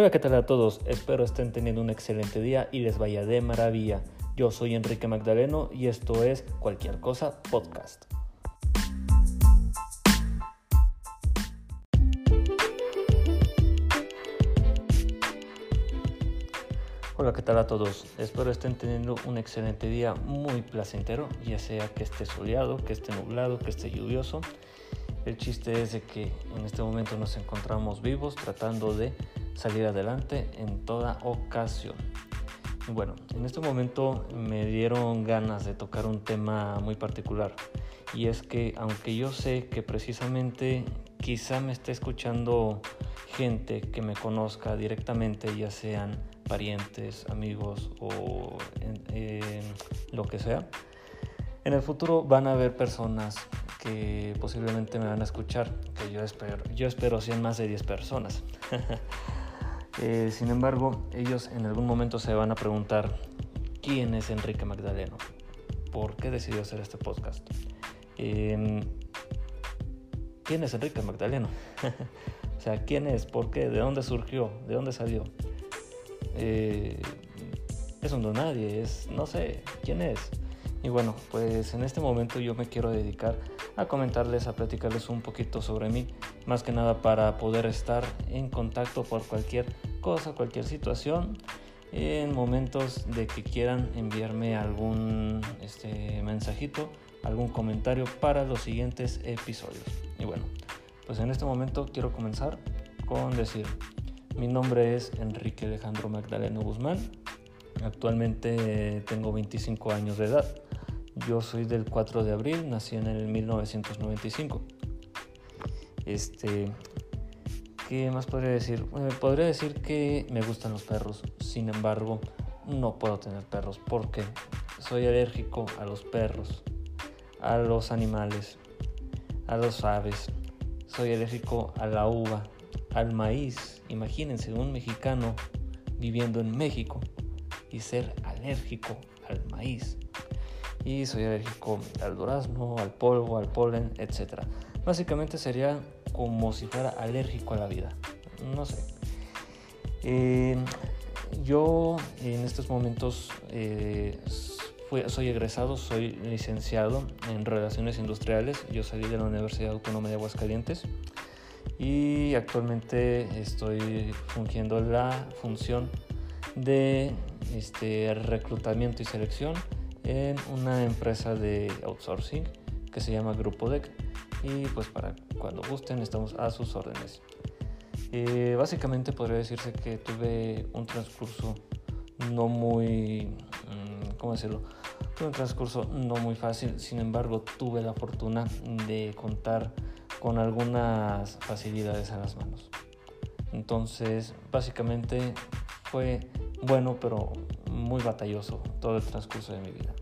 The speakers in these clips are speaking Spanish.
Hola, ¿qué tal a todos? Espero estén teniendo un excelente día y les vaya de maravilla. Yo soy Enrique Magdaleno y esto es Cualquier Cosa Podcast. Hola, ¿qué tal a todos? Espero estén teniendo un excelente día muy placentero, ya sea que esté soleado, que esté nublado, que esté lluvioso. El chiste es de que en este momento nos encontramos vivos tratando de salir adelante en toda ocasión. Bueno, en este momento me dieron ganas de tocar un tema muy particular y es que aunque yo sé que precisamente quizá me esté escuchando gente que me conozca directamente, ya sean parientes, amigos o lo que sea, en el futuro van a haber personas que posiblemente me van a escuchar, que yo espero, yo espero sean más de 10 personas. Eh, sin embargo, ellos en algún momento se van a preguntar, ¿quién es Enrique Magdaleno? ¿Por qué decidió hacer este podcast? Em, ¿Quién es Enrique Magdaleno? o sea, ¿quién es? ¿Por qué? ¿De dónde surgió? ¿De dónde salió? Eh, es un don nadie, es, no sé, ¿quién es? Y bueno, pues en este momento yo me quiero dedicar a comentarles, a platicarles un poquito sobre mí, más que nada para poder estar en contacto por cualquier cosa, cualquier situación, en momentos de que quieran enviarme algún este, mensajito, algún comentario para los siguientes episodios. Y bueno, pues en este momento quiero comenzar con decir, mi nombre es Enrique Alejandro Magdaleno Guzmán, actualmente tengo 25 años de edad. Yo soy del 4 de abril, nací en el 1995. Este, ¿qué más podría decir? podría decir que me gustan los perros. Sin embargo, no puedo tener perros porque soy alérgico a los perros, a los animales, a los aves. Soy alérgico a la uva, al maíz. Imagínense un mexicano viviendo en México y ser alérgico al maíz y soy alérgico al durazno, al polvo, al polen, etc. Básicamente sería como si fuera alérgico a la vida. No sé. Eh, yo en estos momentos eh, soy egresado, soy licenciado en Relaciones Industriales. Yo salí de la Universidad Autónoma de Aguascalientes y actualmente estoy fungiendo la función de este, reclutamiento y selección en una empresa de outsourcing que se llama Grupo DEC y pues para cuando gusten estamos a sus órdenes. Eh, básicamente podría decirse que tuve un transcurso no muy, mm, ¿cómo decirlo? Tuve un transcurso no muy fácil, sin embargo tuve la fortuna de contar con algunas facilidades a las manos. Entonces, básicamente fue bueno, pero muy batalloso todo el transcurso de mi vida.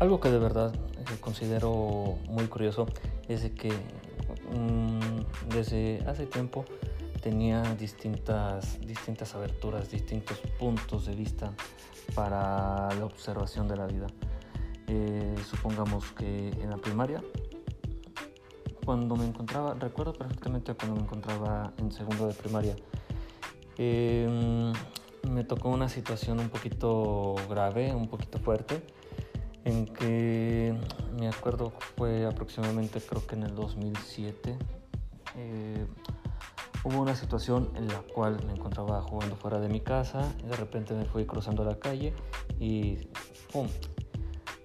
Algo que de verdad eh, considero muy curioso es que mm, desde hace tiempo tenía distintas, distintas aberturas, distintos puntos de vista para la observación de la vida. Eh, supongamos que en la primaria, cuando me encontraba, recuerdo perfectamente cuando me encontraba en segundo de primaria, em, me tocó una situación un poquito grave, un poquito fuerte, en que me acuerdo fue aproximadamente creo que en el 2007 eh, hubo una situación en la cual me encontraba jugando fuera de mi casa de repente me fui cruzando la calle y ¡pum!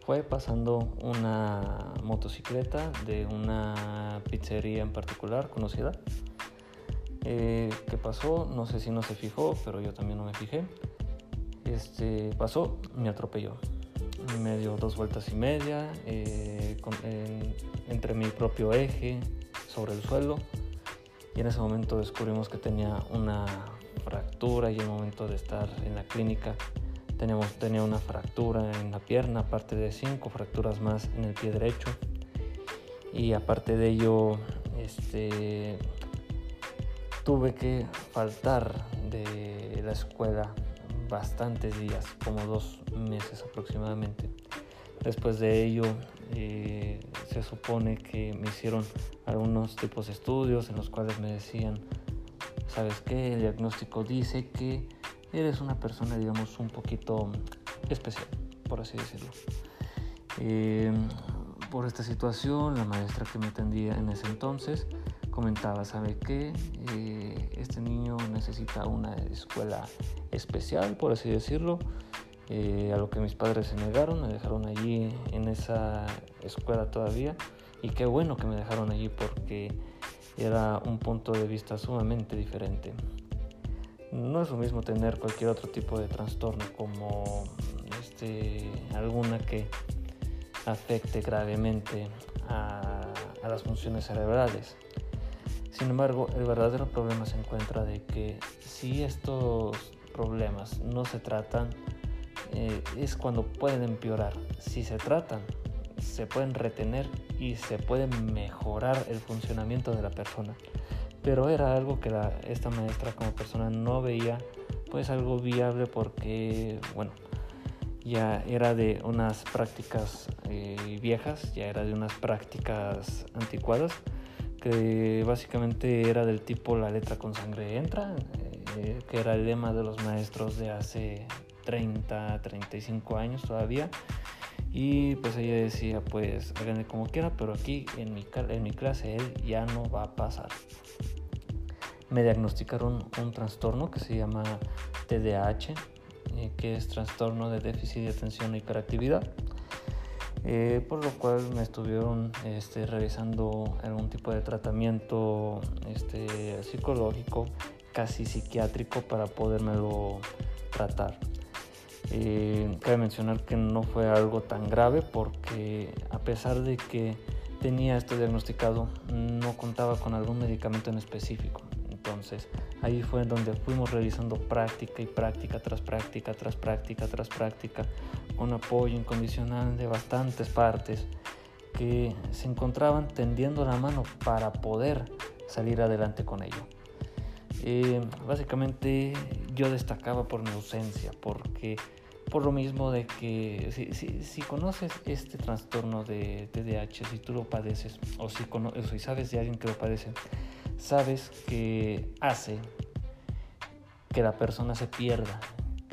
Fue pasando una motocicleta de una pizzería en particular conocida eh, ¿qué pasó? no sé si no se fijó pero yo también no me fijé este pasó me atropelló me dio dos vueltas y media eh, entre mi propio eje sobre el suelo y en ese momento descubrimos que tenía una fractura y en el momento de estar en la clínica teníamos, tenía una fractura en la pierna, aparte de cinco fracturas más en el pie derecho y aparte de ello este, tuve que faltar de la escuela bastantes días, como dos meses aproximadamente. Después de ello, eh, se supone que me hicieron algunos tipos de estudios en los cuales me decían, ¿sabes qué? El diagnóstico dice que eres una persona, digamos, un poquito especial, por así decirlo. Eh, por esta situación, la maestra que me atendía en ese entonces comentaba, ¿sabe qué? Eh, este niño necesita una escuela especial, por así decirlo. Eh, a lo que mis padres se negaron, me dejaron allí en esa escuela todavía. Y qué bueno que me dejaron allí porque era un punto de vista sumamente diferente. No es lo mismo tener cualquier otro tipo de trastorno como este, alguna que afecte gravemente a, las funciones cerebrales. Sin embargo, el verdadero problema se encuentra de que si estos problemas no se tratan, eh, es cuando pueden empeorar. Si se tratan, se pueden retener y se puede mejorar el funcionamiento de la persona. Pero era algo que esta maestra como persona no veía pues algo viable porque, bueno, ya era de unas prácticas eh, viejas, ya era de unas prácticas anticuadas, que básicamente era del tipo la letra con sangre entra, eh, que era el lema de los maestros de hace 30, 35 años todavía. Y pues ella decía, pues háganle como quiera, pero aquí en mi, en clase él ya no va a pasar. Me diagnosticaron un trastorno que se llama TDAH, eh, que es trastorno de déficit de atención e hiperactividad. Eh, por lo cual me estuvieron este, realizando algún tipo de tratamiento este, psicológico, casi psiquiátrico, para podérmelo tratar. Eh, cabe mencionar que no fue algo tan grave porque a pesar de que tenía esto diagnosticado, no contaba con algún medicamento en específico. Entonces ahí fue donde fuimos realizando práctica y práctica tras práctica, tras práctica, tras práctica, con apoyo incondicional de bastantes partes que se encontraban tendiendo la mano para poder salir adelante con ello. Eh, básicamente yo destacaba por mi ausencia, porque por lo mismo de que si, conoces este trastorno de TDAH, si tú lo padeces o si, o si sabes de alguien que lo padece, sabes que hace que la persona se pierda,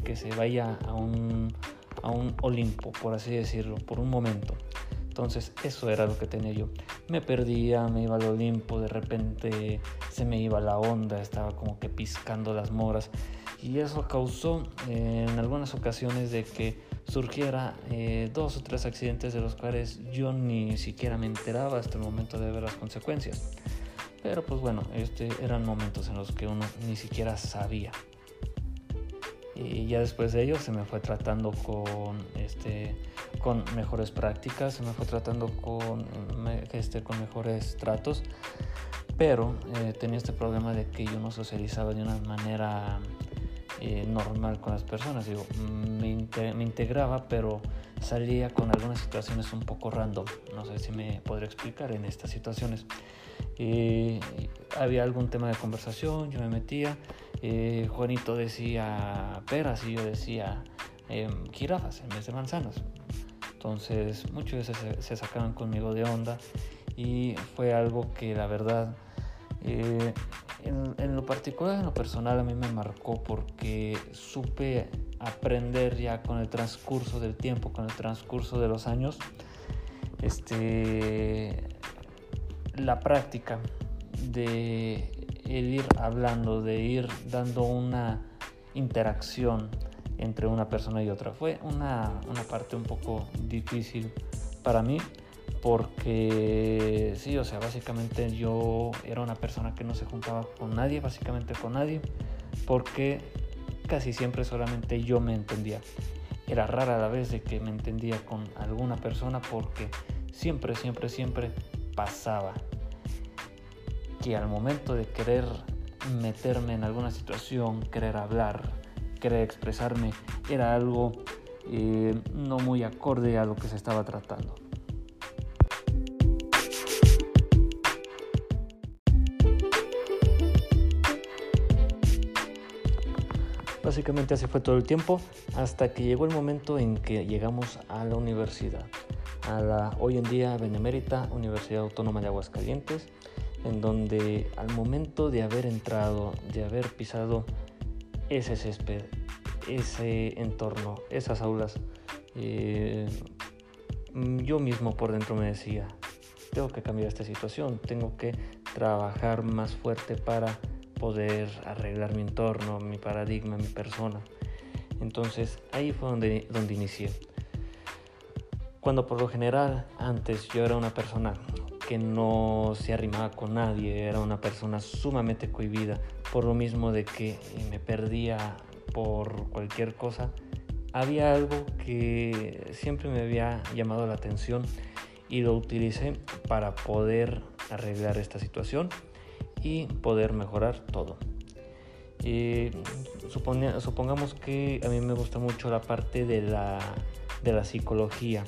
que se vaya a un, a un Olimpo, por así decirlo, por un momento. Entonces eso era lo que tenía yo. Me perdía, me iba al Olimpo, de repente se me iba la onda, estaba como que piscando las moras. Y eso causó eh, en algunas ocasiones de que surgiera eh, dos o tres accidentes de los cuales yo ni siquiera me enteraba hasta el momento de ver las consecuencias. Pero pues bueno, este, eran momentos en los que uno ni siquiera sabía. Y ya después de ello se me fue tratando con, este, con mejores prácticas, se me fue tratando con, este, con mejores tratos. Pero eh, tenía este problema de que yo no socializaba de una manera eh, normal con las personas. Digo, me, me, integraba, pero salía con algunas situaciones un poco random. No sé si me podría explicar en estas situaciones. Eh, había algún tema de conversación, yo me metía. Eh, Juanito decía peras y yo decía em, jirafas en vez de manzanas. Entonces, muchas veces se sacaban conmigo de onda y fue algo que la verdad en, lo particular, en lo personal, a mí me marcó porque supe aprender ya con el transcurso del tiempo, con el transcurso de los años, este, la práctica de ir hablando, de ir dando una interacción entre una persona y otra. Fue una, una parte un poco difícil para mí porque sí, o sea, básicamente yo era una persona que no se juntaba con nadie, básicamente con nadie, porque casi siempre solamente yo me entendía. Era rara la vez de que me entendía con alguna persona porque siempre, siempre, siempre pasaba que al momento de querer meterme en alguna situación, querer hablar, querer expresarme, era algo eh, no muy acorde a lo que se estaba tratando. Básicamente así fue todo el tiempo hasta que llegó el momento en que llegamos a la universidad, a la hoy en día Benemérita Universidad Autónoma de Aguascalientes, en donde al momento de haber entrado, de haber pisado ese césped, ese entorno, esas aulas, eh, yo mismo por dentro me decía, tengo que cambiar esta situación, tengo que trabajar más fuerte para poder arreglar mi entorno, mi paradigma, mi persona. Entonces ahí fue donde, donde inicié. Cuando por lo general antes yo era una persona que no se arrimaba con nadie, era una persona sumamente cohibida, por lo mismo de que me perdía por cualquier cosa, había algo que siempre me había llamado la atención y lo utilicé para poder arreglar esta situación y poder mejorar todo. Y supongamos que a mí me gusta mucho la parte de la, de la psicología,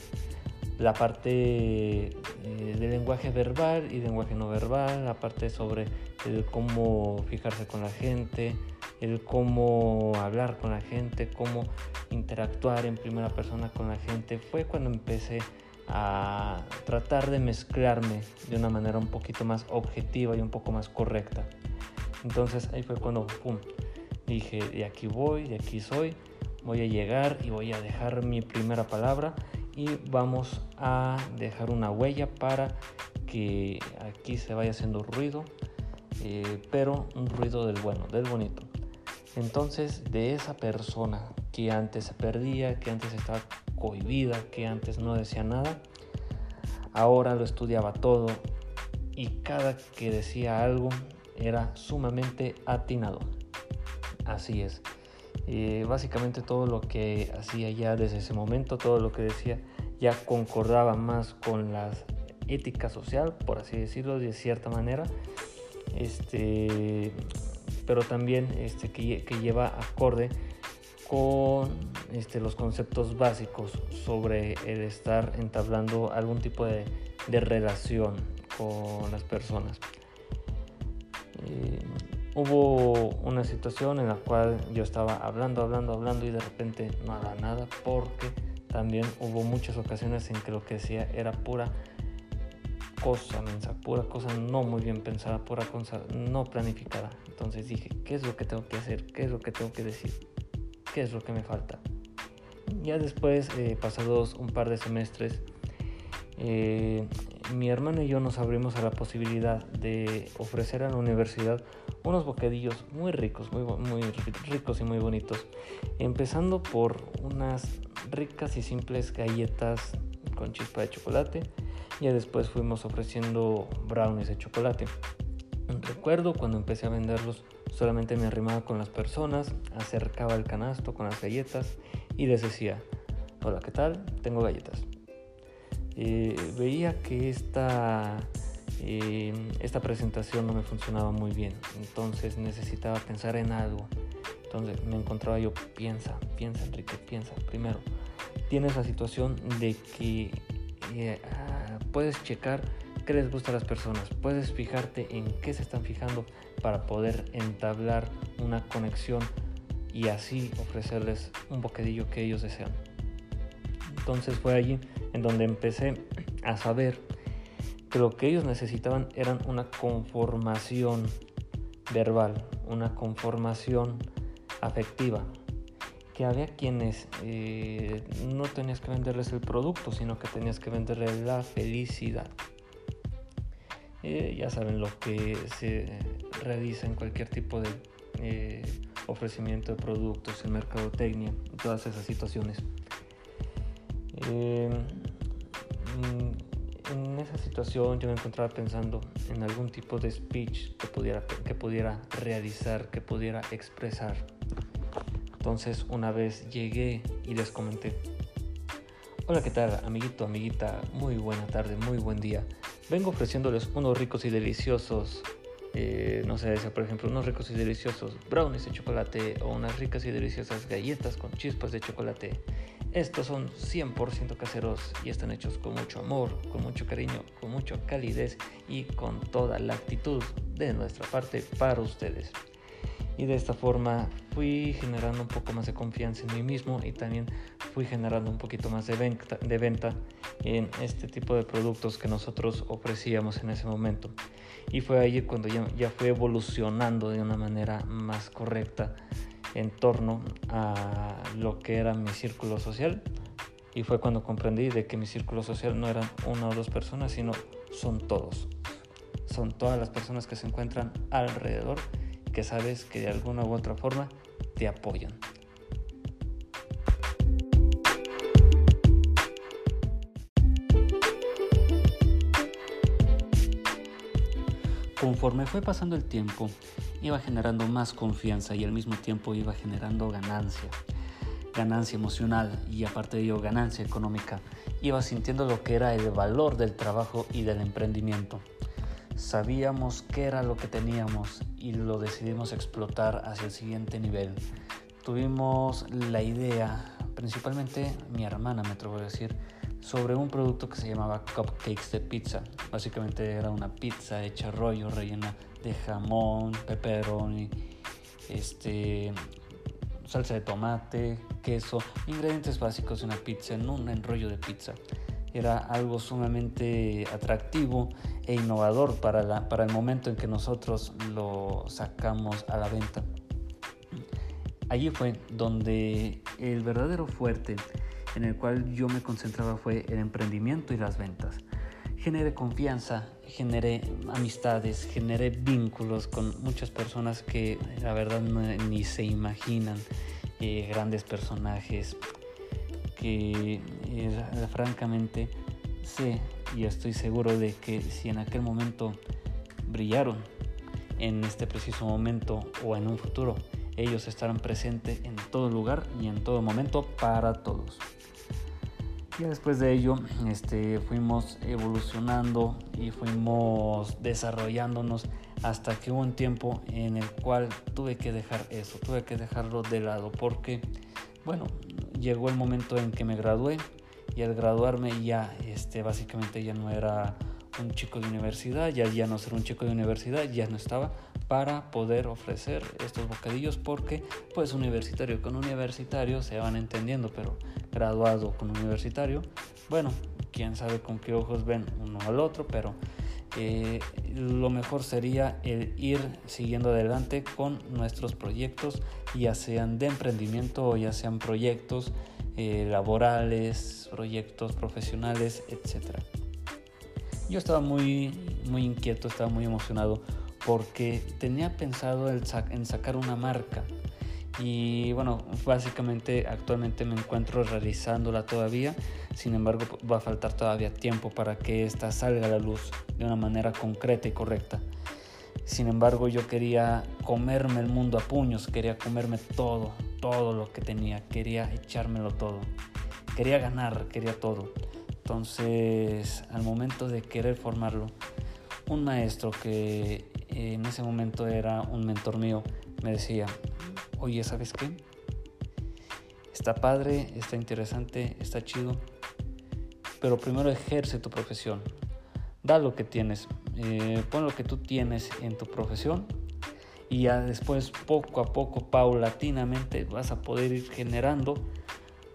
la parte eh, del lenguaje verbal y lenguaje no verbal, la parte sobre el cómo fijarse con la gente, el cómo hablar con la gente, cómo interactuar en primera persona con la gente. Fue cuando empecé a tratar de mezclarme de una manera un poquito más objetiva y un poco más correcta. Entonces ahí fue cuando, pum, dije, de aquí voy, de aquí soy, voy a llegar y voy a dejar mi primera palabra y vamos a dejar una huella para que aquí se vaya haciendo ruido, eh, pero un ruido del bueno, del bonito. Entonces, de esa persona que antes se perdía, que antes estaba cohibida, que antes no decía nada, ahora lo estudiaba todo y cada que decía algo era sumamente atinado. Así es. Eh, básicamente todo lo que hacía ya desde ese momento, todo lo que decía ya concordaba más con la ética social, por así decirlo, de cierta manera. Este, pero también este, que, que lleva acorde con este, los conceptos básicos sobre el estar entablando algún tipo de, relación con las personas. Hubo una situación en la cual yo estaba hablando, hablando, hablando y de repente no haga nada porque también hubo muchas ocasiones en que lo que decía era pura cosa mensa, pura cosa no muy bien pensada, pura cosa no planificada. Entonces dije, ¿qué es lo que tengo que hacer? ¿Qué es lo que tengo que decir? ¿Qué es lo que me falta? Ya después, eh, pasados un par de semestres, eh, mi hermano y yo nos abrimos a la posibilidad de ofrecer a la universidad unos bocadillos muy ricos, muy, muy ricos y muy bonitos, empezando por unas ricas y simples galletas con chispa de chocolate, y después fuimos ofreciendo brownies de chocolate. Recuerdo cuando empecé a venderlos, solamente me arrimaba con las personas, acercaba el canasto con las galletas y les decía, hola, ¿qué tal? Tengo galletas. Eh, veía que esta, eh, esta presentación no me funcionaba muy bien, entonces necesitaba pensar en algo. Entonces me encontraba yo, piensa, piensa Enrique, piensa. Primero, tienes la situación de que eh, ah, puedes checar qué les gusta a las personas, puedes fijarte en qué se están fijando para poder entablar una conexión y así ofrecerles un bocadillo que ellos desean. Entonces fue allí en donde empecé a saber que lo que ellos necesitaban eran una conformación verbal, una conformación afectiva, que había quienes eh, no tenías que venderles el producto, sino que tenías que venderles la felicidad. Eh, ya saben lo que se realiza en cualquier tipo de eh, ofrecimiento de productos, en mercadotecnia, todas esas situaciones. en esa situación yo me encontraba pensando en algún tipo de speech que pudiera, que pudiera realizar, que pudiera expresar entonces una vez llegué y les comenté, hola, ¿qué tal, amiguito, amiguita? Muy buena tarde, muy buen día. Vengo ofreciéndoles unos ricos y deliciosos, eh, no sé, por ejemplo, unos ricos y deliciosos brownies de chocolate o unas ricas y deliciosas galletas con chispas de chocolate. Estos son 100% caseros y están hechos con mucho amor, con mucho cariño, con mucha calidez y con toda la actitud de nuestra parte para ustedes. Y de esta forma fui generando un poco más de confianza en mí mismo y también fui generando un poquito más de venta, de venta en este tipo de productos que nosotros ofrecíamos en ese momento. Y fue ahí cuando ya, ya fue evolucionando de una manera más correcta en torno a lo que era mi círculo social. Y fue cuando comprendí de que mi círculo social no eran una o dos personas, sino son todos. Son todas las personas que se encuentran alrededor que sabes que de alguna u otra forma te apoyan. Conforme fue pasando el tiempo, iba generando más confianza y al mismo tiempo iba generando ganancia. Ganancia emocional y aparte de ello ganancia económica. Iba sintiendo lo que era el valor del trabajo y del emprendimiento. Sabíamos qué era lo que teníamos y lo decidimos explotar hacia el siguiente nivel. Tuvimos la idea, principalmente mi hermana me atrevo a decir, sobre un producto que se llamaba cupcakes de pizza. Básicamente era una pizza hecha rollo, rellena de jamón, pepperoni, este, salsa de tomate, queso, ingredientes básicos de una pizza en un enrollo de pizza era algo sumamente atractivo e innovador para, la, para el momento en que nosotros lo sacamos a la venta. Allí fue donde el verdadero fuerte en el cual yo me concentraba fue el emprendimiento y las ventas. Generé confianza, generé amistades, generé vínculos con muchas personas que la verdad ni se imaginan, eh, grandes personajes, que eh, francamente sé y estoy seguro de que si en aquel momento brillaron, en este preciso momento o en un futuro, ellos estarán presentes en todo lugar y en todo momento para todos. Y después de ello este, fuimos evolucionando y fuimos desarrollándonos hasta que hubo un tiempo en el cual tuve que dejar eso, tuve que dejarlo de lado porque, bueno, llegó el momento en que me gradué y al graduarme ya este, básicamente ya no era un chico de universidad, ya, ya no ser un chico de universidad, ya no estaba para poder ofrecer estos bocadillos porque pues universitario con universitario se van entendiendo, pero graduado con universitario, bueno, quién sabe con qué ojos ven uno al otro, pero eh, lo mejor sería el ir siguiendo adelante con nuestros proyectos, ya sean de emprendimiento o ya sean proyectos eh, laborales, proyectos profesionales, etc. Yo estaba muy, muy inquieto, estaba muy emocionado porque tenía pensado en sacar una marca y bueno, básicamente actualmente me encuentro realizándola todavía, sin embargo va a faltar todavía tiempo para que esta salga a la luz de una manera concreta y correcta. Sin embargo yo quería comerme el mundo a puños, quería comerme todo, todo lo que tenía, quería echármelo todo, quería ganar, quería todo. Entonces al momento de querer formarlo, un maestro que en ese momento era un mentor mío me decía, oye, ¿sabes qué? Está padre, está interesante, está chido, pero primero ejerce tu profesión. Da lo que tienes, eh, pon lo que tú tienes en tu profesión y ya después poco a poco, paulatinamente, vas a poder ir generando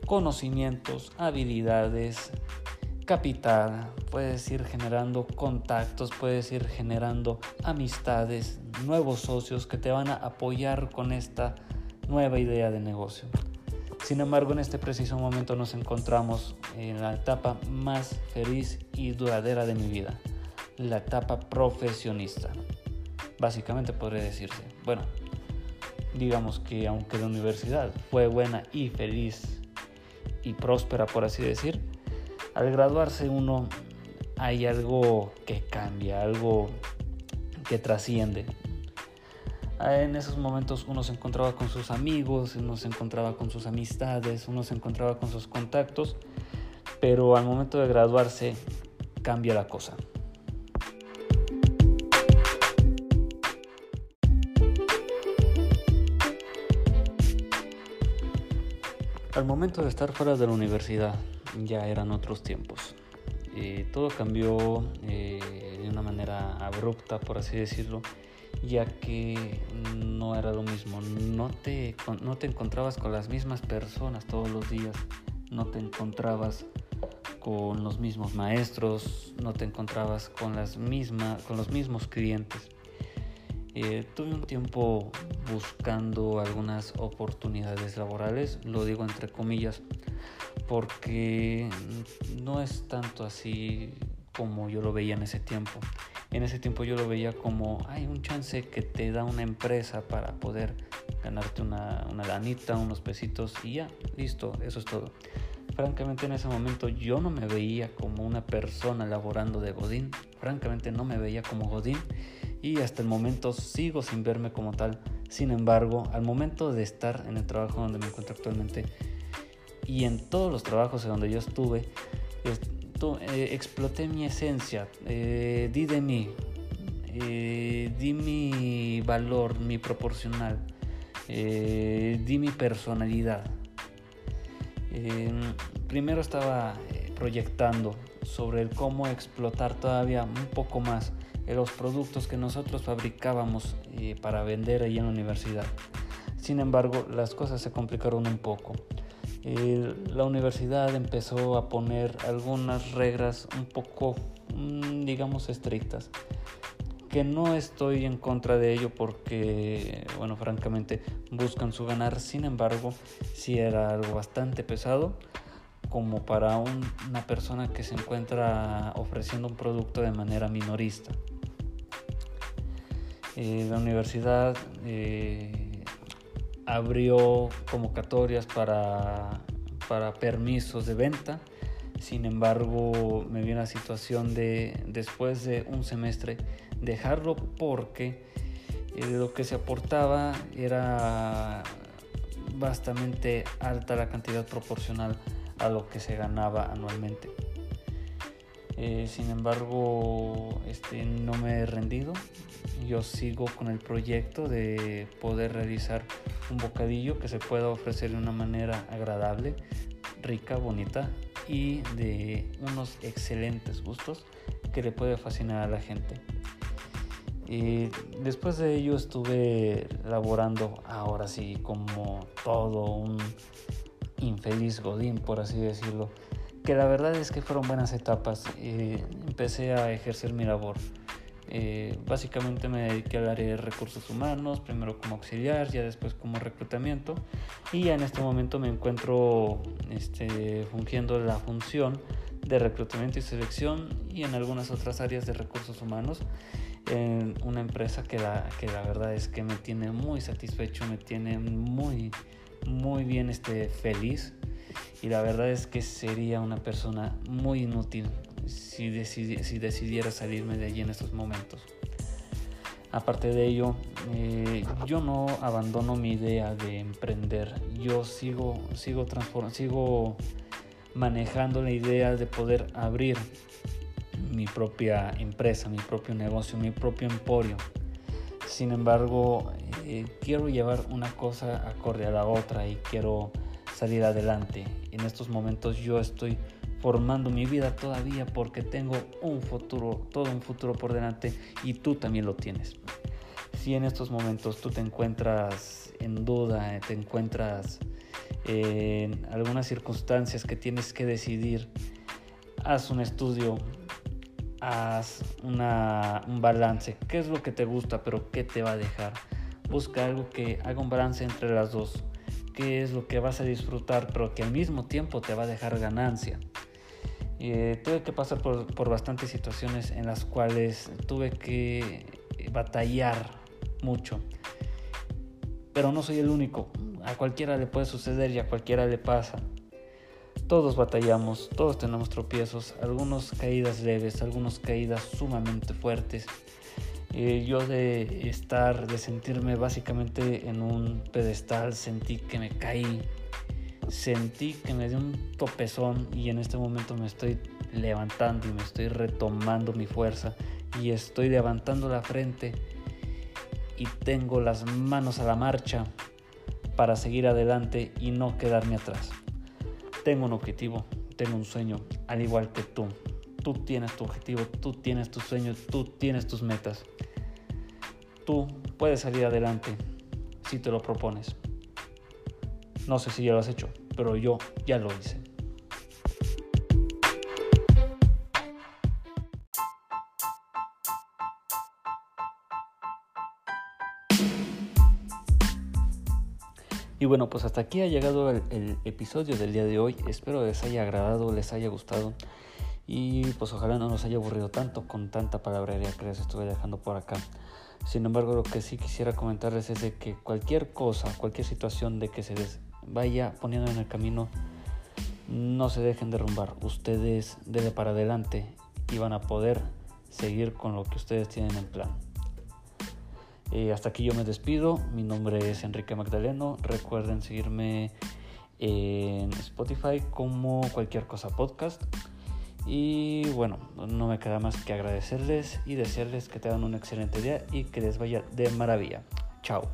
conocimientos, habilidades, capital, puedes ir generando contactos, puedes ir generando amistades, nuevos socios que te van a apoyar con esta nueva idea de negocio. Sin embargo, en este preciso momento nos encontramos en la etapa más feliz y duradera de mi vida, la etapa profesionista. Básicamente podría decirse, bueno, digamos que aunque la universidad fue buena y feliz y próspera, por así decir, al graduarse uno hay algo que cambia, algo que trasciende. En esos momentos uno se encontraba con sus amigos, uno se encontraba con sus amistades, uno se encontraba con sus contactos, pero al momento de graduarse cambia la cosa. Al momento de estar fuera de la universidad, ya eran otros tiempos. Eh, todo cambió eh, de una manera abrupta, por así decirlo, ya que no era lo mismo, no te, no te encontrabas con las mismas personas todos los días, no te encontrabas con los mismos maestros, no te encontrabas con, las mismas, con los mismos clientes. Eh, tuve un tiempo buscando algunas oportunidades laborales, lo digo entre comillas, porque no es tanto así como yo lo veía en ese tiempo. En ese tiempo yo lo veía como hay un chance que te da una empresa para poder ganarte una, una lanita, unos pesitos y ya, listo, eso es todo. Francamente en ese momento yo no me veía como una persona laborando de Godín, francamente no me veía como Godín y hasta el momento sigo sin verme como tal. Sin embargo, al momento de estar en el trabajo donde me encuentro actualmente y en todos los trabajos en donde yo estuve, eh, exploté mi esencia, eh, di de mí, eh, di mi valor, mi proporcional, di mi personalidad. Em, primero estaba proyectando sobre el cómo explotar todavía un poco más los productos que nosotros fabricábamos para vender ahí en la universidad. Sin embargo, las cosas se complicaron un poco. La universidad empezó a poner algunas reglas un poco, mm, digamos, estrictas que no estoy en contra de ello porque, bueno, francamente buscan su ganar, sin embargo, sí era algo bastante pesado como para una persona que se encuentra ofreciendo un producto de manera minorista. Eh, la universidad eh, abrió convocatorias para, para permisos de venta, sin embargo me vi la situación de después de un semestre dejarlo porque eh, lo que se aportaba era bastante alta la cantidad proporcional a lo que se ganaba anualmente. Eh, sin embargo, este, no me he rendido. Yo sigo con el proyecto de poder realizar un bocadillo que se pueda ofrecer de una manera agradable, rica, bonita y de unos excelentes gustos que le puede fascinar a la gente. Y después de ello estuve laborando ahora sí como todo un infeliz Godín, por así decirlo. Que la verdad es que fueron buenas etapas. empecé a ejercer mi labor. Eh, básicamente me dediqué al área de recursos humanos, primero como auxiliar, ya después como reclutamiento. Y en este momento me encuentro este, fungiendo la función de reclutamiento y selección y en algunas otras áreas de recursos humanos en una empresa que la, que la verdad es que me tiene muy satisfecho, me tiene muy, muy bien este, feliz y la verdad es que sería una persona muy inútil si, si decidiera salirme de allí en estos momentos. Aparte de ello, eh, yo no abandono mi idea de emprender. Yo sigo, sigo, sigo manejando la idea de poder abrir mi propia empresa, mi propio negocio, mi propio emporio. Sin embargo, eh, quiero llevar una cosa acorde a la otra y quiero salir adelante. En estos momentos yo estoy formando mi vida todavía porque tengo un futuro, todo un futuro por delante y tú también lo tienes. Si en estos momentos tú te encuentras en duda, te encuentras en algunas circunstancias que tienes que decidir, haz un estudio haz un balance. ¿Qué es lo que te gusta, pero qué te va a dejar? Busca algo que haga un balance entre las dos. ¿Qué es lo que vas a disfrutar, pero que al mismo tiempo te va a dejar ganancia? Eh, tuve que pasar por, por bastantes situaciones en las cuales tuve que batallar mucho. Pero no soy el único. A cualquiera le puede suceder y a cualquiera le pasa. Todos batallamos, todos tenemos tropiezos, algunos caídas leves, algunos caídas sumamente fuertes. Eh, yo de estar, de sentirme básicamente en un pedestal, sentí que me caí, sentí que me dio un topezón y en este momento me estoy levantando y me estoy retomando mi fuerza y estoy levantando la frente y tengo las manos a la marcha para seguir adelante y no quedarme atrás. Tengo un objetivo, tengo un sueño, al igual que tú. Tú tienes tu objetivo, tú tienes tu sueño, tú tienes tus metas. tú puedes salir adelante si te lo propones. No sé si ya lo has hecho, pero yo ya lo hice. Y bueno, pues hasta aquí ha llegado el, episodio del día de hoy. Espero les haya agradado, les haya gustado. Y pues ojalá no nos haya aburrido tanto con tanta palabrería que les estuve dejando por acá. Sin embargo, lo que sí quisiera comentarles es de que cualquier cosa, cualquier situación de que se les vaya poniendo en el camino, no se dejen derrumbar. Ustedes deben para adelante y van a poder seguir con lo que ustedes tienen en plan. Eh, hasta aquí yo me despido. Mi nombre es Enrique Magdaleno. Recuerden seguirme en Spotify como cualquier cosa podcast. Y bueno, no me queda más que agradecerles y desearles que tengan un excelente día y que les vaya de maravilla. Chao.